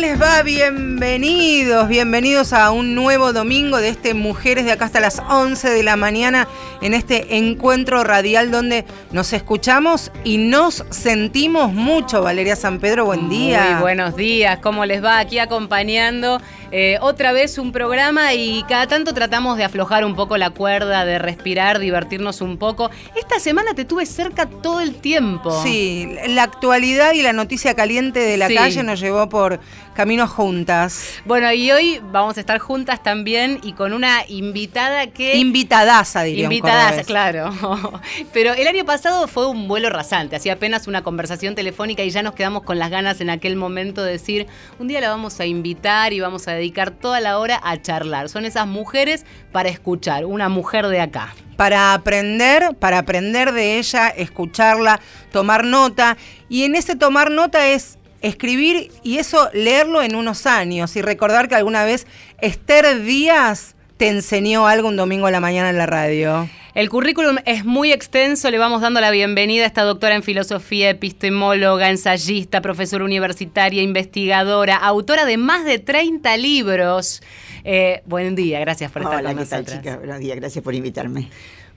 les va? Bienvenidos, bienvenidos a un nuevo domingo de este Mujeres de acá hasta las 11 de la mañana en este encuentro radial donde nos escuchamos y nos sentimos mucho. Valeria San Pedro, buen día. Muy buenos días, ¿cómo les va? Aquí acompañando eh, otra vez un programa y cada tanto tratamos de aflojar un poco la cuerda, de respirar, divertirnos un poco. Esta semana te tuve cerca todo el tiempo. Sí, la actualidad y la noticia caliente de la calle nos llevó por caminos juntas. Bueno, y hoy vamos a estar juntas también y con una invitada que... Invitadaza, diría Invitadaza, claro. Pero el año pasado fue un vuelo rasante, hacía apenas una conversación telefónica y ya nos quedamos con las ganas en aquel momento de decir, un día la vamos a invitar y vamos a dedicar toda la hora a charlar. Son esas mujeres para escuchar, una mujer de acá para aprender, para aprender de ella, escucharla, tomar nota. Y en ese tomar nota es escribir y eso leerlo en unos años y recordar que alguna vez Esther Díaz te enseñó algo un domingo a la mañana en la radio. El currículum es muy extenso, le vamos dando la bienvenida a esta doctora en filosofía, epistemóloga, ensayista, profesora universitaria, investigadora, autora de más de 30 libros. Eh, buen día, gracias por estar Hola, con ¿qué tal, chica? Buenos días, gracias por invitarme.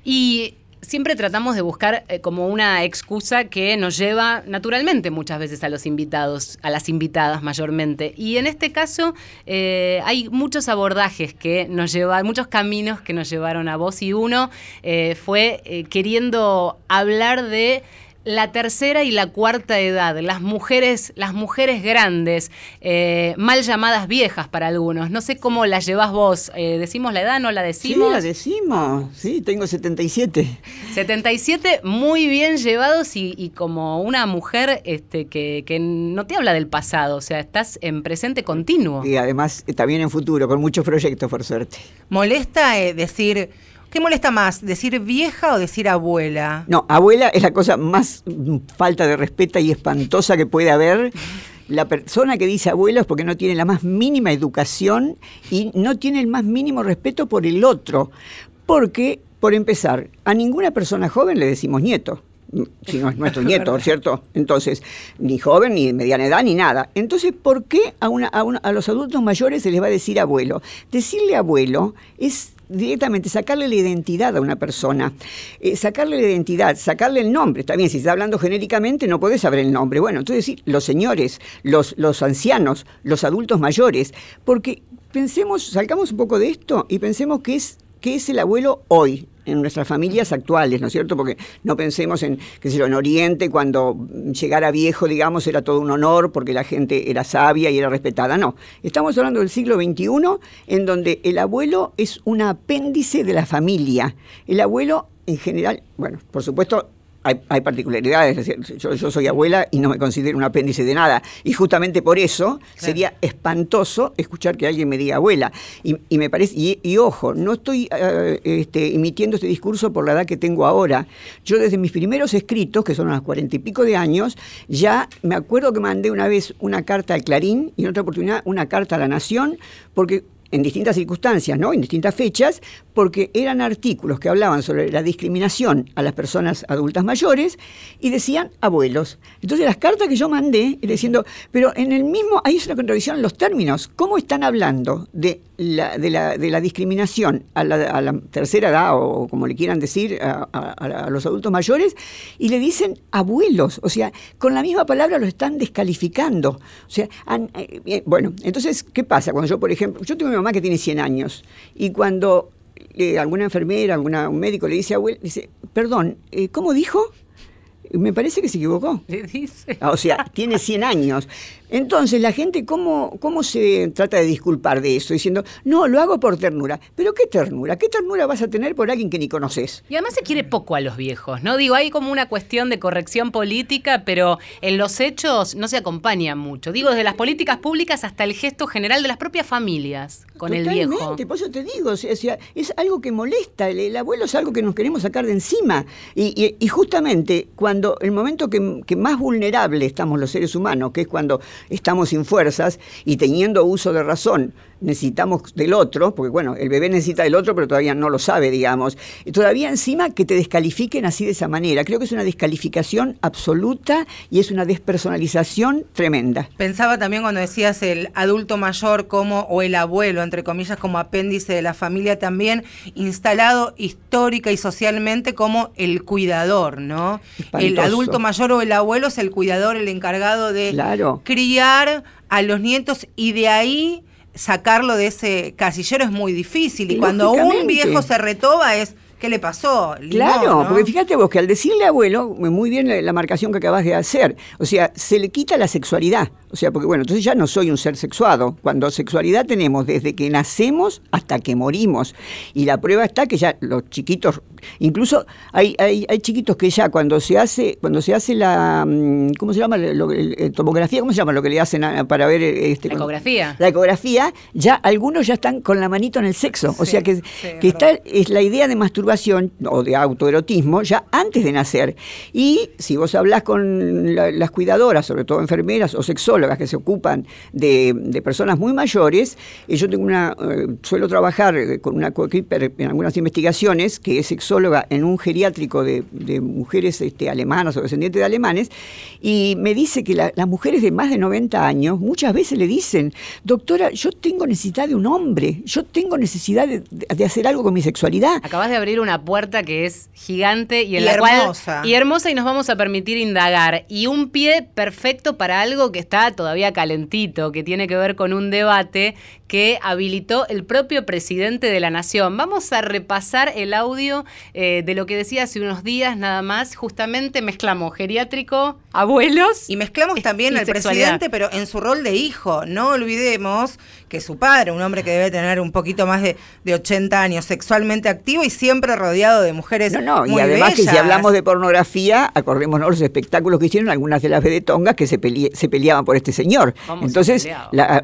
Y siempre tratamos de buscar eh, como una excusa que nos lleva naturalmente muchas veces a los invitados, a las invitadas mayormente. Y en este caso eh, hay muchos abordajes que nos llevan, muchos caminos que nos llevaron a vos y uno eh, fue queriendo hablar de la tercera y la cuarta edad, las mujeres, las mujeres grandes, eh, mal llamadas viejas para algunos. No sé cómo las llevas vos. Eh, ¿Decimos la edad? ¿No la decimos? Sí, la decimos. Sí, tengo 77. 77 muy bien llevados y, y como una mujer este, que, que no te habla del pasado, o sea, estás en presente continuo. Y además eh, también en futuro, con muchos proyectos, por suerte. ¿Molesta eh, decir, qué molesta más, decir vieja o decir abuela? No, abuela es la cosa más falta de respeto y espantosa que puede haber. La persona que dice abuelo es porque no tiene la más mínima educación y no tiene el más mínimo respeto por el otro. Porque, por empezar, a ninguna persona joven le decimos nieto. Si no es nuestro nieto, ¿cierto? Entonces, ni joven, ni de mediana edad, ni nada. Entonces, ¿por qué a, una, a, una- a los adultos mayores se les va a decir abuelo? Decirle abuelo es directamente sacarle la identidad a una persona, Eh, sacarle la identidad, sacarle el nombre. Está bien, si está hablando genéricamente no podés saber el nombre. Bueno, entonces sí, los señores, los, los ancianos, los adultos mayores, porque pensemos, salgamos un poco de esto y pensemos que es, que es el abuelo hoy en nuestras familias actuales, ¿no es cierto? Porque no pensemos en, qué sé yo, en Oriente, cuando llegar a viejo, digamos, era todo un honor porque la gente era sabia y era respetada. No, estamos hablando del siglo XXI, en donde el abuelo es un apéndice de la familia. El abuelo, en general, bueno, por supuesto, hay, hay particularidades. es decir, Yo, yo soy abuela y no me considero un apéndice de nada. Y justamente por eso sería espantoso escuchar que alguien me diga abuela. Y, y me parece, y, y ojo, no estoy eh, este, emitiendo este discurso por la edad que tengo ahora. Yo desde mis primeros escritos, que son a los cuarenta y pico de años, ya me acuerdo que mandé una vez una carta al Clarín y en otra oportunidad una carta a la Nación, porque en distintas circunstancias, ¿no? En distintas fechas, porque eran artículos que hablaban sobre la discriminación a las personas adultas mayores y decían abuelos. Entonces las cartas que yo mandé era diciendo, pero en el mismo, ahí es una contradicción en los términos. ¿Cómo están hablando de la, de la, de la discriminación a la, a la tercera edad o como le quieran decir a, a- los adultos mayores y le dicen abuelos? O sea, con la misma palabra lo están descalificando. O sea, han- eh, bueno, entonces, ¿qué pasa? Cuando yo, por ejemplo, yo tengo mi mamá que tiene 100 años y cuando eh, alguna enfermera, alguna, un médico le dice abuelo, dice, perdón, eh, ¿cómo dijo? Me parece que se equivocó. Le dice. O sea, tiene 100 años. Entonces, la gente, ¿cómo, ¿cómo se trata de disculpar de eso? Diciendo, no, lo hago por ternura. ¿Pero qué ternura? ¿Qué ternura vas a tener por alguien que ni conoces? Y además se quiere poco a los viejos, ¿no? Digo, hay como una cuestión de corrección política, pero en los hechos no se acompaña mucho. Digo, desde las políticas públicas hasta el gesto general de las propias familias con el viejo. Por eso te digo, o sea, o sea, es algo que molesta, el, el abuelo es algo que nos queremos sacar de encima. Y, y- y justamente cuando el momento que, que más vulnerable estamos los seres humanos, que es cuando estamos sin fuerzas y teniendo uso de razón necesitamos del otro, porque bueno, el bebé necesita del otro, pero todavía no lo sabe, digamos. Y todavía encima que te descalifiquen así de esa manera. Creo que es una descalificación absoluta y es una despersonalización tremenda. Pensaba también cuando decías el adulto mayor como, o el abuelo, entre comillas, como apéndice de la familia, también instalado histórica y socialmente como el cuidador, ¿no? El adulto mayor o el abuelo es el cuidador, el encargado de criar a los nietos y de ahí sacarlo de ese casillero es muy difícil. Y cuando un viejo se retoba es, ¿qué le pasó? Claro, porque fíjate vos que al decirle abuelo, muy bien la, marcación que acabas de hacer, o sea, se le quita la sexualidad. O sea, porque bueno, entonces ya no soy un ser sexuado. Cuando sexualidad tenemos desde que nacemos hasta que morimos. Y la prueba está que ya los chiquitos, incluso hay, hay, hay chiquitos que ya cuando se hace, cuando se hace la, mm, ¿cómo se llama? Lo, tomografía, ¿cómo se llama lo que le hacen para ver este, la ecografía? La ecografía, ya algunos ya están con la manito en el sexo. o sea que, que está, es la idea de o de autoerotismo ya antes de nacer. Y si vos hablás con las cuidadoras, sobre todo enfermeras o sexólogas, que se ocupan de, personas muy mayores. y yo tengo una, eh, suelo trabajar eh, con una coequiper en algunas investigaciones, que es sexóloga en un geriátrico de, mujeres este, alemanas o descendientes de alemanes, y me dice que las mujeres de más de 90 años muchas veces le dicen, doctora, yo tengo necesidad de un hombre, yo tengo necesidad de, hacer algo con mi sexualidad. Acabas de abrir una puerta que es gigante y en la hermosa. y hermosa y nos vamos a permitir indagar y un pie perfecto para algo que está todavía calentito, que tiene que ver con un debate que habilitó el propio presidente de la Nación. Vamos a repasar el audio eh, de lo que decía hace unos días nada más. Justamente mezclamos geriátrico, abuelos. Y mezclamos también al presidente, pero en su rol de hijo. No olvidemos que su padre, un hombre que debe tener un poquito más de, 80 años, sexualmente activo y siempre rodeado de mujeres. No, no, y además que si hablamos de pornografía, acordémonos los espectáculos que hicieron algunas de las vedetongas que se, se peleaban por este señor. Entonces, la,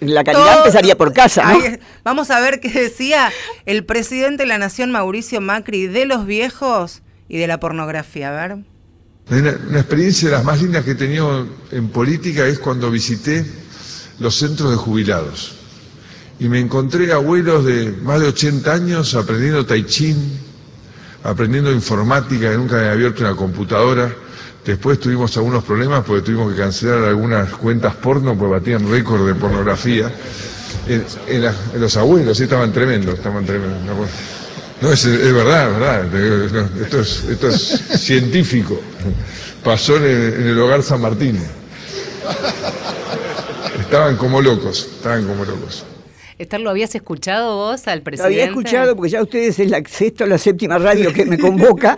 la, calidad empezaría por casa. vamos a ver qué decía el presidente de la Nación, Mauricio Macri, de los viejos y de la pornografía. A ver. Una, experiencia de las más lindas que he tenido en política es cuando visité los centros de jubilados. Y me encontré abuelos de más de 80 años aprendiendo tai chi, aprendiendo informática, que nunca había abierto una computadora Después tuvimos algunos problemas porque tuvimos que cancelar algunas cuentas porno porque batían récord de pornografía. En, los abuelos estaban tremendos, estaban tremendos. No, es, verdad, verdad. Esto es, esto es científico. Pasó en el hogar San Martín. Estaban como locos, estaban como locos. Esther, ¿lo habías escuchado vos al presidente? Lo había escuchado porque ya ustedes es la sexta o la séptima radio que me convoca.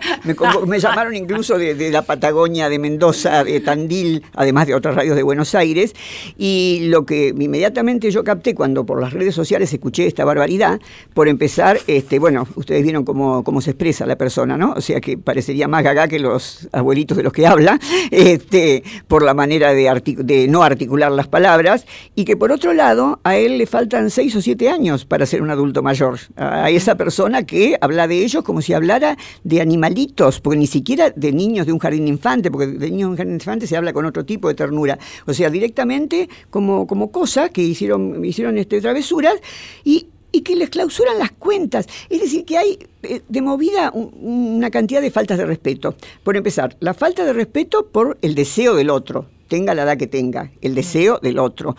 me, llamaron incluso de, la Patagonia, de Mendoza, de Tandil, además de otras radios de Buenos Aires. Y lo que inmediatamente yo capté cuando por las redes sociales escuché esta barbaridad, por empezar, este, bueno, ustedes vieron cómo, cómo se expresa la persona, ¿no? O sea que parecería más gaga que los abuelitos de los que habla, este, por la manera de, de no articular las palabras. Y que por otro lado, a él le faltan seis o siete años para ser un adulto mayor. A esa persona que habla de ellos como si hablara de animalitos, porque ni siquiera de niños de un jardín infante, porque de niños de un jardín infante se habla con otro tipo de ternura. O sea, directamente como, como cosa que hicieron, hicieron este, travesuras y, y que les clausuran las cuentas. Es decir, que hay eh, de movida una cantidad de faltas de respeto. Por empezar, la falta de respeto por el deseo del otro, tenga la edad que tenga, el deseo del otro.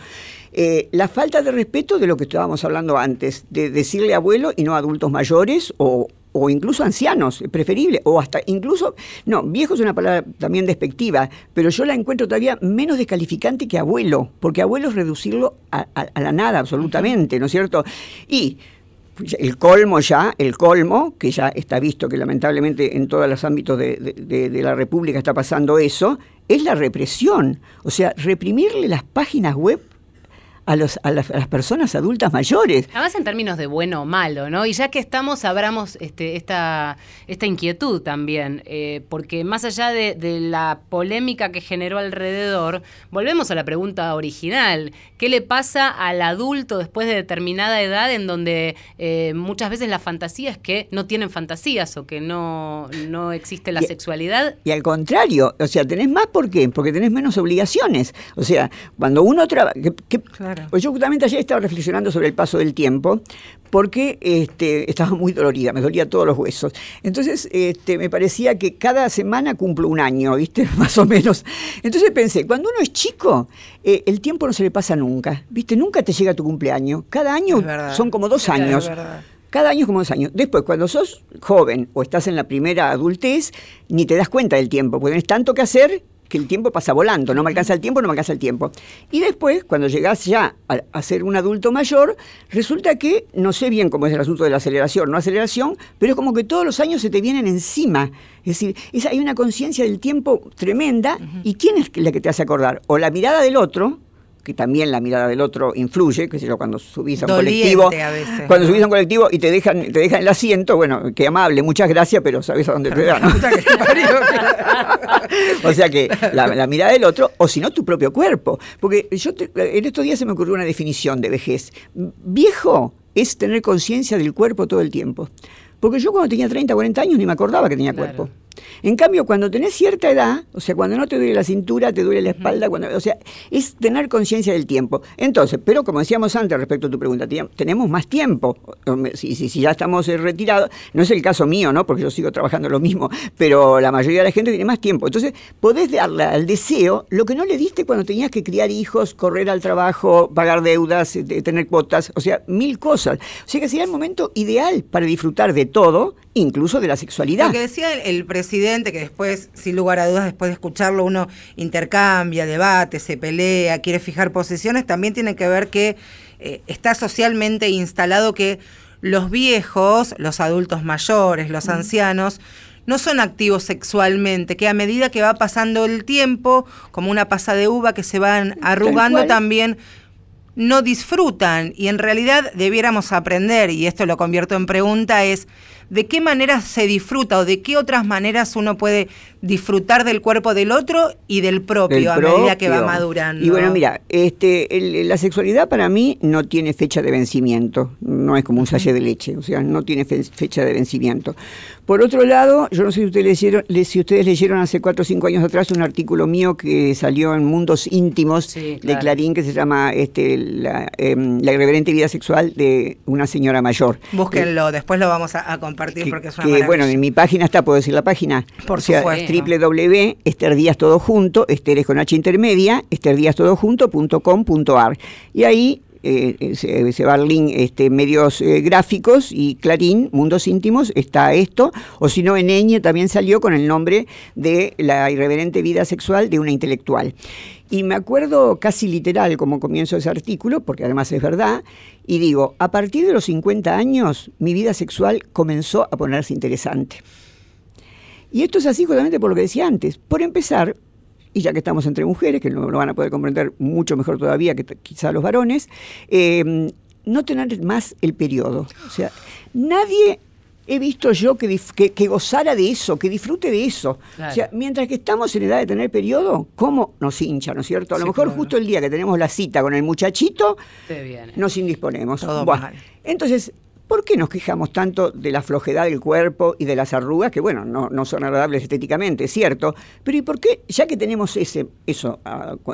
Eh, la falta de respeto de lo que estábamos hablando antes, de decirle abuelo y no adultos mayores o, incluso ancianos, preferible, o hasta incluso, no, viejo es una palabra también despectiva, pero yo la encuentro todavía menos descalificante que abuelo, porque abuelo es reducirlo a, la nada absolutamente, ¿no es cierto? Y el colmo ya, el colmo, que ya está visto que lamentablemente en todos los ámbitos de, la República está pasando eso, es la represión. O sea, reprimirle las páginas web a, los, a, las, personas adultas mayores. Además en términos de bueno o malo, ¿no? Y ya que estamos, abramos este, esta, esta inquietud también, eh, porque más allá de, la polémica que generó alrededor, volvemos a la pregunta original, ¿qué le pasa al adulto después de determinada edad en donde eh, muchas veces la fantasía es que no tienen fantasías o que no, no existe la sexualidad? Y al contrario, o sea, tenés más, ¿por qué? Porque tenés menos obligaciones. O sea, cuando uno trabaja... Pues yo justamente ayer estaba reflexionando sobre el paso del tiempo, porque este, estaba muy dolorida, me dolía todos los huesos. Entonces este, me parecía que cada semana cumplo un año, ¿viste? Más o menos. Entonces pensé, cuando uno es chico, eh, el tiempo no se le pasa nunca, ¿viste? Nunca te llega tu cumpleaños. Cada año son como dos años. Cada año es como dos años. Después, cuando sos joven o estás en la primera adultez, ni te das cuenta del tiempo, porque tenés tanto que hacer que el tiempo pasa volando, no me alcanza el tiempo, no me alcanza el tiempo. Y después, cuando llegás ya a, ser un adulto mayor, resulta que, no sé bien cómo es el asunto de la aceleración, no aceleración, pero es como que todos los años se te vienen encima. Es decir, hay una conciencia del tiempo tremenda, ¿y quién es la que te hace acordar? O la mirada del otro, que también la mirada del otro influye, que sé yo, cuando subís a un colectivo, cuando subís a un colectivo y te dejan, te dejan el asiento, bueno, qué amable, muchas gracias, pero sabes a dónde te dan. o sea que la, mirada del otro, o si no, tu propio cuerpo. Porque yo en estos días se me ocurrió una definición de vejez. Viejo es tener conciencia del cuerpo todo el tiempo. Porque yo cuando tenía 30, 40 años ni me acordaba que tenía cuerpo. En cambio, cuando tenés cierta edad, o sea, cuando no te duele la cintura, te duele la espalda, cuando, o sea, es tener conciencia del tiempo. Entonces, pero como decíamos antes respecto a tu pregunta, tenemos más tiempo. Si, si, si ya estamos eh, retirados, no es el caso mío, ¿no? Porque yo sigo trabajando lo mismo, pero la mayoría de la gente tiene más tiempo. Entonces, podés darle al deseo lo que no le diste cuando tenías que criar hijos, correr al trabajo, pagar deudas, eh, tener cuotas, o sea, mil cosas. O sea que sería el momento ideal para disfrutar de todo, incluso de la sexualidad. Lo que decía el presidente que después, sin lugar a dudas, después de escucharlo, uno intercambia, debate, se pelea, quiere fijar posiciones, también tiene que ver que eh, está socialmente instalado que los viejos, los adultos mayores, los ancianos, no son activos sexualmente, que a medida que va pasando el tiempo, como una pasa de uva que se van arrugando también, no disfrutan. Y en realidad debiéramos aprender, y esto lo convierto en pregunta, es de qué manera se disfruta o de qué otras maneras uno puede disfrutar del cuerpo del otro y del propio, a medida que va madurando. Y bueno, mira, este, la sexualidad para mí no tiene fecha de vencimiento, no es como un sachet de leche, o sea, no tiene fecha de vencimiento. Por otro lado, yo no sé si ustedes leyeron, si ustedes leyeron hace cuatro o cinco años atrás un artículo mío que salió en Mundos Íntimos de Clarín que se llama este, la, la, irreverente vida sexual de una señora mayor. Búsquenlo, después lo vamos a, compartir porque es una Bueno, en mi página está, puedo decir la página. Por supuesto Díaz todo junto, Esther es con H intermedia, esterdíaztodojunto.com.ar. Y ahí eh, se, va al link este, medios eh, gráficos y Clarín, Mundos Íntimos, está esto, o si no, en Eñe también salió con el nombre de La irreverente vida sexual de una intelectual. Y me acuerdo casi literal como comienzo ese artículo, porque además es verdad, y digo, a partir de los 50 años mi vida sexual comenzó a ponerse interesante. Y esto es así justamente por lo que decía antes. Por empezar, y ya que estamos entre mujeres, que lo, van a poder comprender mucho mejor todavía que quizá los varones, eh, no tener más el periodo. O sea, nadie he visto yo que, que, gozara de eso, que disfrute de eso. O sea, mientras que estamos en edad de tener periodo, ¿cómo nos hincha, no es cierto? A lo mejor justo el día que tenemos la cita con el muchachito, nos indisponemos. entonces, ¿Por qué nos quejamos tanto de la flojedad del cuerpo y de las arrugas, que bueno, no, son agradables estéticamente, es cierto, pero ¿y por qué, ya que tenemos ese, eso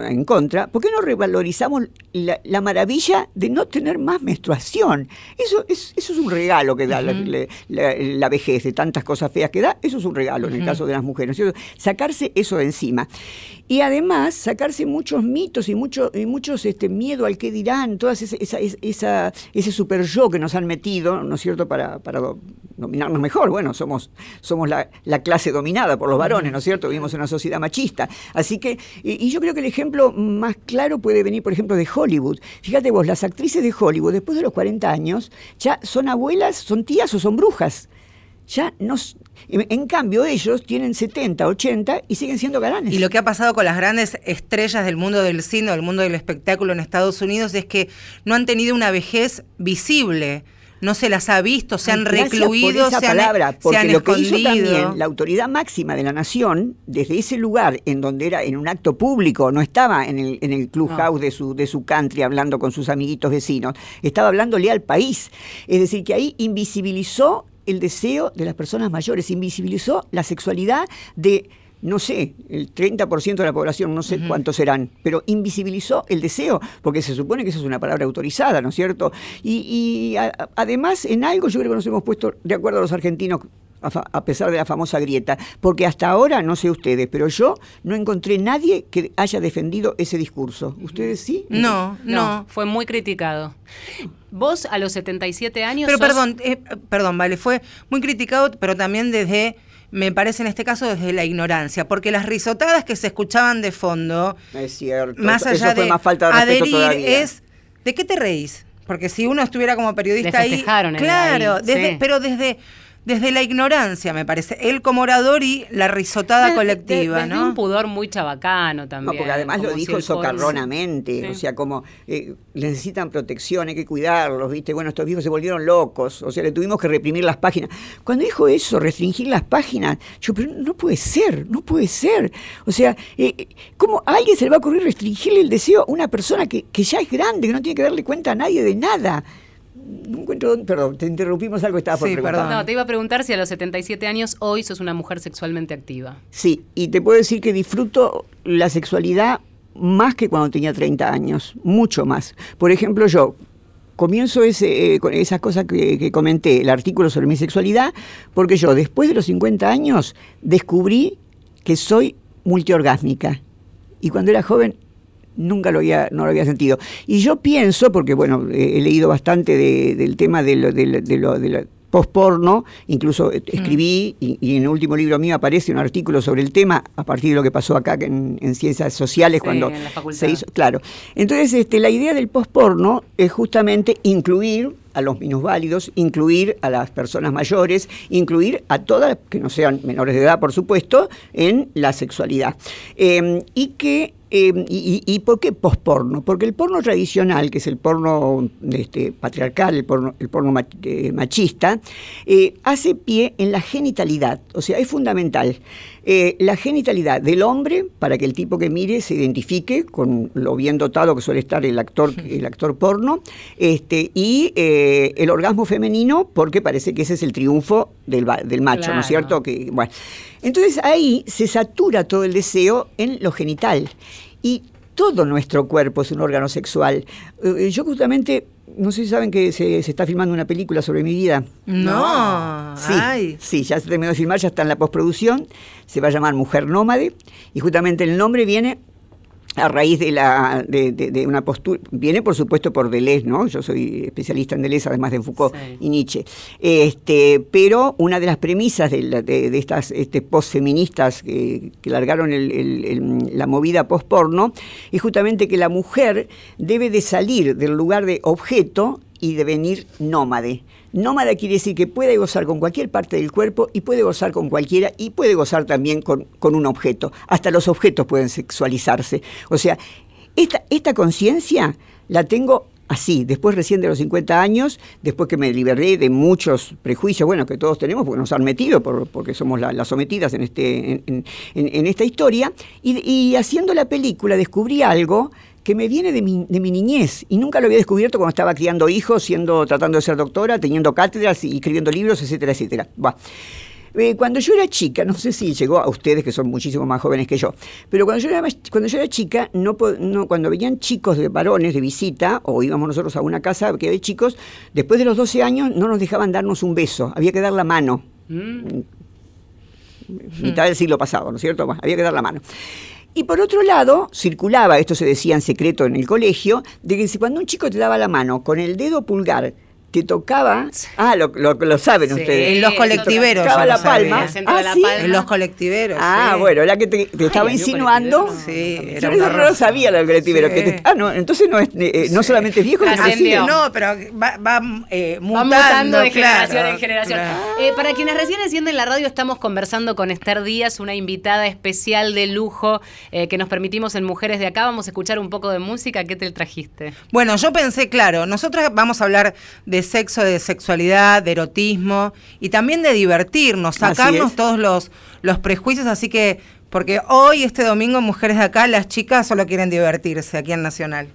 en contra, ¿por qué no revalorizamos la, maravilla de no tener más menstruación? Eso es, eso es un regalo que da la, vejez, de tantas cosas feas que da, eso es un regalo en el caso de las mujeres, sacarse eso de encima. Y además sacarse muchos mitos y, mucho, y muchos este, miedo al que dirán, todas esa, esa, ese super yo que nos han metido ¿no es cierto?, para, para dominarnos mejor. Bueno, somos, somos la, clase dominada por los varones, ¿no es cierto? Vivimos en una sociedad machista. Así que, y, yo creo que el ejemplo más claro puede venir, por ejemplo, de Hollywood. Fíjate vos, las actrices de Hollywood, después de los 40 años, ya son abuelas, son tías o son brujas. Ya no... En cambio, ellos tienen 70, 80 y siguen siendo galanes. Y lo que ha pasado con las grandes estrellas del mundo del cine, del mundo del espectáculo en Estados Unidos, es que no han tenido una vejez visible no se las ha visto, se han recluido, esa se, palabra, han, porque se han lo que escondido. hizo también la autoridad máxima de la nación, desde ese lugar en donde era en un acto público, no estaba en el, en el clubhouse de, su, de su country hablando con sus amiguitos vecinos, estaba hablándole al país. Es decir, que ahí invisibilizó el deseo de las personas mayores, invisibilizó la sexualidad de no sé, el 30% de la población, no sé cuántos serán, pero invisibilizó el deseo, porque se supone que eso es una palabra autorizada, ¿no es cierto? Y, y a, además, en algo yo creo que nos hemos puesto de acuerdo a los argentinos a, pesar de la famosa grieta, porque hasta ahora, no sé ustedes, pero yo no encontré nadie que haya defendido ese discurso. ¿Ustedes sí? No, no. no fue muy criticado. Vos a los 77 años... Pero sos... perdón, eh, perdón, vale, fue muy criticado, pero también desde me parece en este caso desde la ignorancia, porque las risotadas que se escuchaban de fondo, es cierto, más allá eso fue de más falta de adherir, todavía. es ¿de qué te reís? Porque si uno estuviera como periodista ahí, claro, ahí, desde, sí. pero desde desde la ignorancia, me parece. Él como orador y la risotada desde, colectiva, desde ¿no? un pudor muy chabacano también. No, porque además lo dijo socarronamente, sí. o sea, como eh, necesitan protección, hay que cuidarlos, ¿viste? Bueno, estos viejos se volvieron locos, o sea, le tuvimos que reprimir las páginas. Cuando dijo eso, restringir las páginas, yo, pero no puede ser, no puede ser. O sea, eh, ¿cómo a alguien se le va a ocurrir restringirle el deseo a una persona que, que ya es grande, que no tiene que darle cuenta a nadie de nada? No encuentro, perdón, te interrumpimos algo que estaba por sí, preguntar. Perdón. No, te iba a preguntar si a los 77 años hoy sos una mujer sexualmente activa. Sí, y te puedo decir que disfruto la sexualidad más que cuando tenía 30 años, mucho más. Por ejemplo, yo comienzo ese, eh, con esas cosas que, que, comenté, el artículo sobre mi sexualidad, porque yo después de los 50 años descubrí que soy multiorgásmica. Y cuando era joven nunca lo había, no lo había sentido. Y yo pienso, porque bueno, he leído bastante de, del tema de lo, de, de lo, de lo post-porno, incluso escribí, mm. y, y, en el último libro mío aparece un artículo sobre el tema, a partir de lo que pasó acá en, en Ciencias Sociales, sí, cuando en se hizo, claro. Entonces, este, la idea del post-porno es justamente incluir a los minusválidos, incluir a las personas mayores, incluir a todas, que no sean menores de edad, por supuesto, en la sexualidad. Eh, y que eh, y, y, por qué posporno? Porque el porno tradicional, que es el porno este, patriarcal, el porno, el porno mach, eh, machista, eh, hace pie en la genitalidad, o sea, es fundamental. Eh, la genitalidad del hombre, para que el tipo que mire se identifique con lo bien dotado que suele estar el actor, el actor porno, este, y el orgasmo femenino, porque parece que ese es el triunfo del, del macho, claro. ¿no es cierto? Que, bueno. Entonces ahí se satura todo el deseo en lo genital. Y todo nuestro cuerpo es un órgano sexual. Eh, yo justamente, no sé si saben que se, se, está filmando una película sobre mi vida. No, sí, Ay. sí, ya se terminó de filmar, ya está en la postproducción. Se va a llamar Mujer Nómade. Y justamente el nombre viene a raíz de, la, de, de, de, una postura, viene por supuesto por Deleuze, ¿no? Yo soy especialista en Deleuze, además de Foucault sí. y Nietzsche. Este, pero una de las premisas de, de estas este, postfeministas que, que largaron el, el, el, la movida postporno es justamente que la mujer debe de salir del lugar de objeto y devenir nómade. Nómada quiere decir que puede gozar con cualquier parte del cuerpo y puede gozar con cualquiera y puede gozar también con, con un objeto. Hasta los objetos pueden sexualizarse. O sea, esta, esta conciencia la tengo así, después recién de los 50 años, después que me liberé de muchos prejuicios, bueno, que todos tenemos porque nos han metido, por, porque somos las la sometidas en, este, en, en, esta historia, y haciendo la película descubrí algo que me viene de mi, de mi, niñez y nunca lo había descubierto cuando estaba criando hijos, siendo, tratando de ser doctora, teniendo cátedras y escribiendo libros, etcétera, etcétera. Bah. Eh, cuando yo era chica, no sé si llegó a ustedes que son muchísimo más jóvenes que yo, pero cuando yo era, cuando yo era chica, no, no, cuando venían chicos de varones de visita, o íbamos nosotros a una casa que había chicos, después de los 12 años no nos dejaban darnos un beso, había que dar la mano. Mm. Mitad del siglo pasado, ¿no es cierto? Había que dar la mano. Y por otro lado, circulaba, esto se decía en secreto en el colegio, de que si cuando un chico te daba la mano con el dedo pulgar que tocaba, ah, lo, lo, lo saben Sí. ustedes. En los colectiveros. Tocaba la palma. Ah, ¿sí? En los colectiveros. Ah, sí. bueno, la que te, te estaba insinuando. colectiveros. Sí, Yo no sabía lo del colectivero. Sí. que te- ah, no, entonces no es eh, no solamente es viejo, sino. No, pero va, va, eh, Va mutando, mutando de claro, generación en generación. claro. Eh, para quienes recién encienden la radio, estamos conversando con Esther Díaz, una invitada especial de lujo eh, que nos permitimos en Mujeres de Acá. Vamos a escuchar un poco de música. ¿Qué te trajiste? Bueno, yo pensé, claro, nosotros vamos a hablar de sexo, de sexualidad, de erotismo y también de divertirnos, sacarnos todos los, los prejuicios, así que, porque hoy, este domingo, Mujeres de Acá, las chicas solo quieren divertirse aquí en Nacional.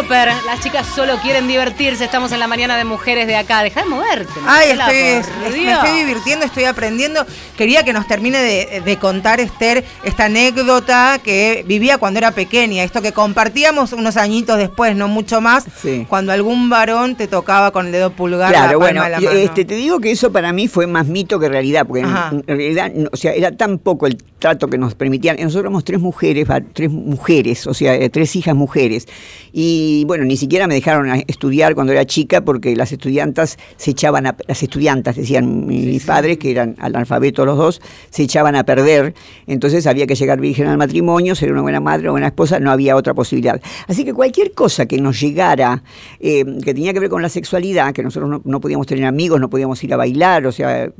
Las chicas solo quieren divertirse. Estamos en la mañana de Mujeres de Acá. Deja de moverte. Ay, estoy, es- me estoy divirtiendo, estoy aprendiendo. Quería que nos termine de, de contar, Esther, esta anécdota que vivía cuando era pequeña. Esto que compartíamos unos añitos después, no mucho más, Sí. cuando algún varón te tocaba con el dedo pulgar la Claro, palma bueno, de la mano. este, te digo que eso para mí fue más mito que realidad, porque en, Ajá. en realidad, o sea, era tan poco el trato que nos permitían. Nosotros éramos tres mujeres, tres mujeres, o sea, eh, tres hijas mujeres. Y bueno, ni siquiera me dejaron estudiar cuando era chica porque las estudiantas se echaban a, las estudiantas, decían mis padres, que eran analfabetos los dos, se echaban a perder. Entonces había que llegar virgen al matrimonio, ser una buena madre, una buena esposa, no había otra posibilidad. Así que cualquier cosa que nos llegara, eh, que tenía que ver con la sexualidad, que nosotros no, no podíamos tener amigos, no podíamos ir a bailar, o sea,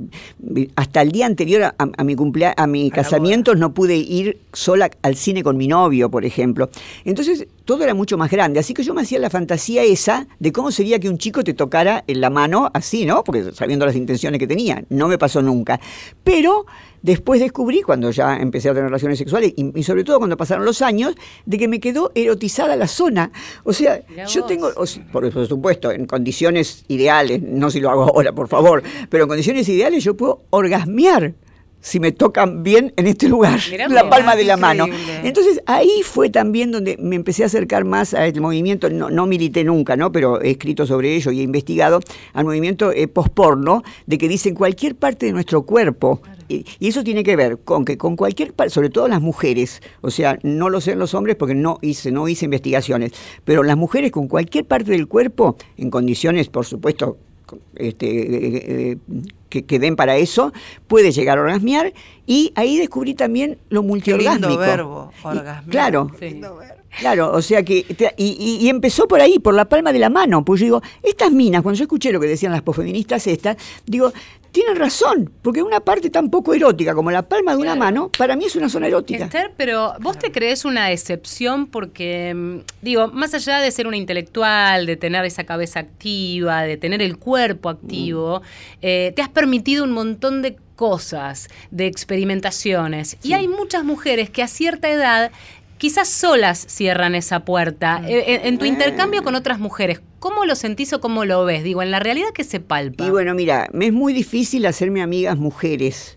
hasta el día anterior a, a mi cumplea, a mi casamiento no pude ir sola al cine con mi novio, por ejemplo. Entonces todo era mucho más grande. Así que yo me hacía la fantasía esa de cómo sería que un chico te tocara en la mano así, ¿no? Porque sabiendo las intenciones que tenía, no me pasó nunca. Pero después descubrí, cuando ya empecé a tener relaciones sexuales, y, y sobre todo cuando pasaron los años, de que me quedó erotizada la zona. O sea, Mirá yo vos. tengo, o sea, por, por supuesto, en condiciones ideales, no si lo hago ahora, por favor, pero en condiciones ideales yo puedo orgasmear si me tocan bien en este lugar, Mirá la palma de la mano. Entonces ahí fue también donde me empecé a acercar más al movimiento, no, no milité nunca, ¿no? pero he escrito sobre ello y he investigado al movimiento eh, posporno, de que dicen cualquier parte de nuestro cuerpo. Y, y eso tiene que ver con que con cualquier parte, sobre todo las mujeres, o sea, no lo sé en los hombres porque no hice, no hice investigaciones, pero las mujeres con cualquier parte del cuerpo, en condiciones, por supuesto, este, eh, eh, que, que den para eso, puede llegar a orgasmear y ahí descubrí también lo Qué multiorgásmico. lindo verbo, Y- claro, Sí. Claro, o sea que, te- y, y- y empezó por ahí, por la palma de la mano, pues yo digo, estas minas, cuando yo escuché lo que decían las posfeministas estas, digo, tienen razón, porque una parte tan poco erótica como la palma de una Claro. mano, para mí es una zona erótica. Esther, pero vos te crees una excepción porque, mm, digo, más allá de ser una intelectual, de tener esa cabeza activa, de tener el cuerpo activo, eh, te has permitido un montón de cosas, de experimentaciones. Y hay muchas mujeres que a cierta edad quizás solas cierran esa puerta. Eh, en, en tu intercambio con otras mujeres, ¿cómo lo sentís o cómo lo ves? Digo, en la realidad que se palpa. Y bueno, mira, me es muy difícil hacerme amigas mujeres.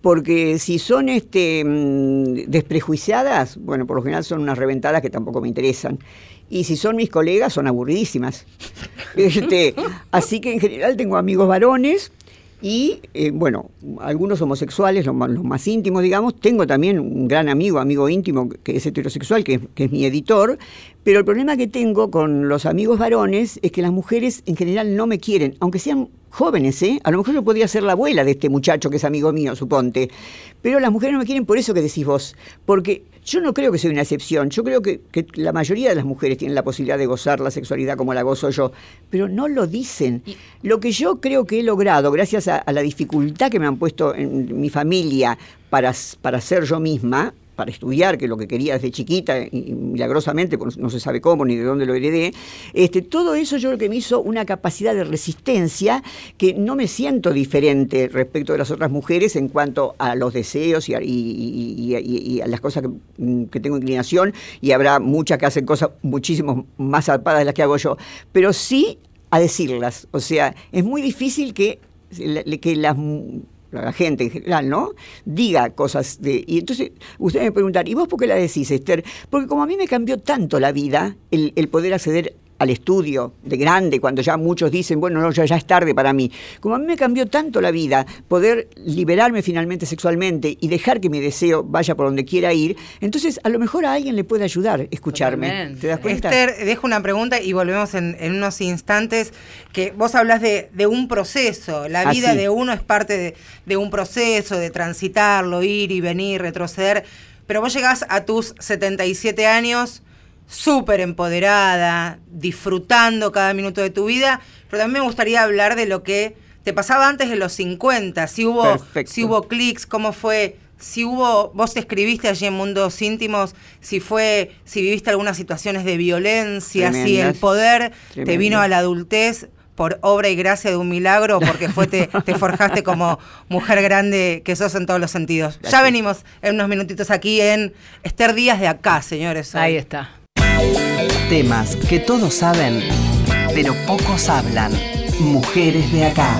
Porque si son este, mm, desprejuiciadas, bueno, por lo general son unas reventadas que tampoco me interesan. Y si son mis colegas, son aburridísimas. Este, así que en general tengo amigos varones y, eh, bueno, algunos homosexuales, los más, íntimos, digamos. Tengo también un gran amigo, amigo íntimo, que es heterosexual, que es mi editor. Pero el problema que tengo con los amigos varones es que las mujeres en general no me quieren, aunque sean jóvenes, ¿eh? A lo mejor yo podría ser la abuela de este muchacho que es amigo mío, suponte. Pero las mujeres no me quieren por eso que decís vos. Porque yo no creo que soy una excepción. Yo creo que, que la mayoría de las mujeres tienen la posibilidad de gozar la sexualidad como la gozo yo. Pero no lo dicen. Lo que yo creo que he logrado, gracias a, a la dificultad que me han puesto en mi familia para, para ser yo misma, para estudiar, que es lo que quería desde chiquita, y, milagrosamente, pues no se sabe cómo ni de dónde lo heredé, este, todo eso yo creo que me hizo una capacidad de resistencia que no me siento diferente respecto de las otras mujeres en cuanto a los deseos y a, las cosas que, mm, que tengo inclinación, y habrá muchas que hacen cosas muchísimo más zarpadas de las que hago yo, pero sí a decirlas. O sea, es muy difícil que, que las la gente en general, ¿no? Diga cosas de... Y entonces ustedes me preguntan, ¿y vos por qué la decís, Esther? Porque como a mí me cambió tanto la vida el, el poder acceder al estudio de grande, cuando ya muchos dicen, bueno, no, ya, ya es tarde para mí. Como a mí me cambió tanto la vida, poder liberarme finalmente sexualmente y dejar que mi deseo vaya por donde quiera ir, entonces a lo mejor a alguien le puede ayudar escucharme. Totalmente. ¿Te das cuenta? Esther, dejo una pregunta y volvemos en, en unos instantes. Que vos hablas de, de un proceso. La Ah, vida de uno es parte de, de un proceso, de transitarlo, ir y venir, retroceder. Pero vos llegás a tus 77 años súper empoderada, disfrutando cada minuto de tu vida. Pero también me gustaría hablar de lo que te pasaba antes de los 50. Si hubo, Perfecto. si hubo clics, cómo fue si hubo, vos te escribiste allí en Mundos Íntimos, si fue, si viviste algunas situaciones de violencia, si el Tremendas. poder te vino a la adultez por obra y gracia de un milagro, porque fue te, te forjaste como mujer grande que sos en todos los sentidos. Ya venimos en unos minutitos aquí en Esther Díaz de acá, señores. Ahí está. Temas que todos saben, pero pocos hablan. Mujeres de acá.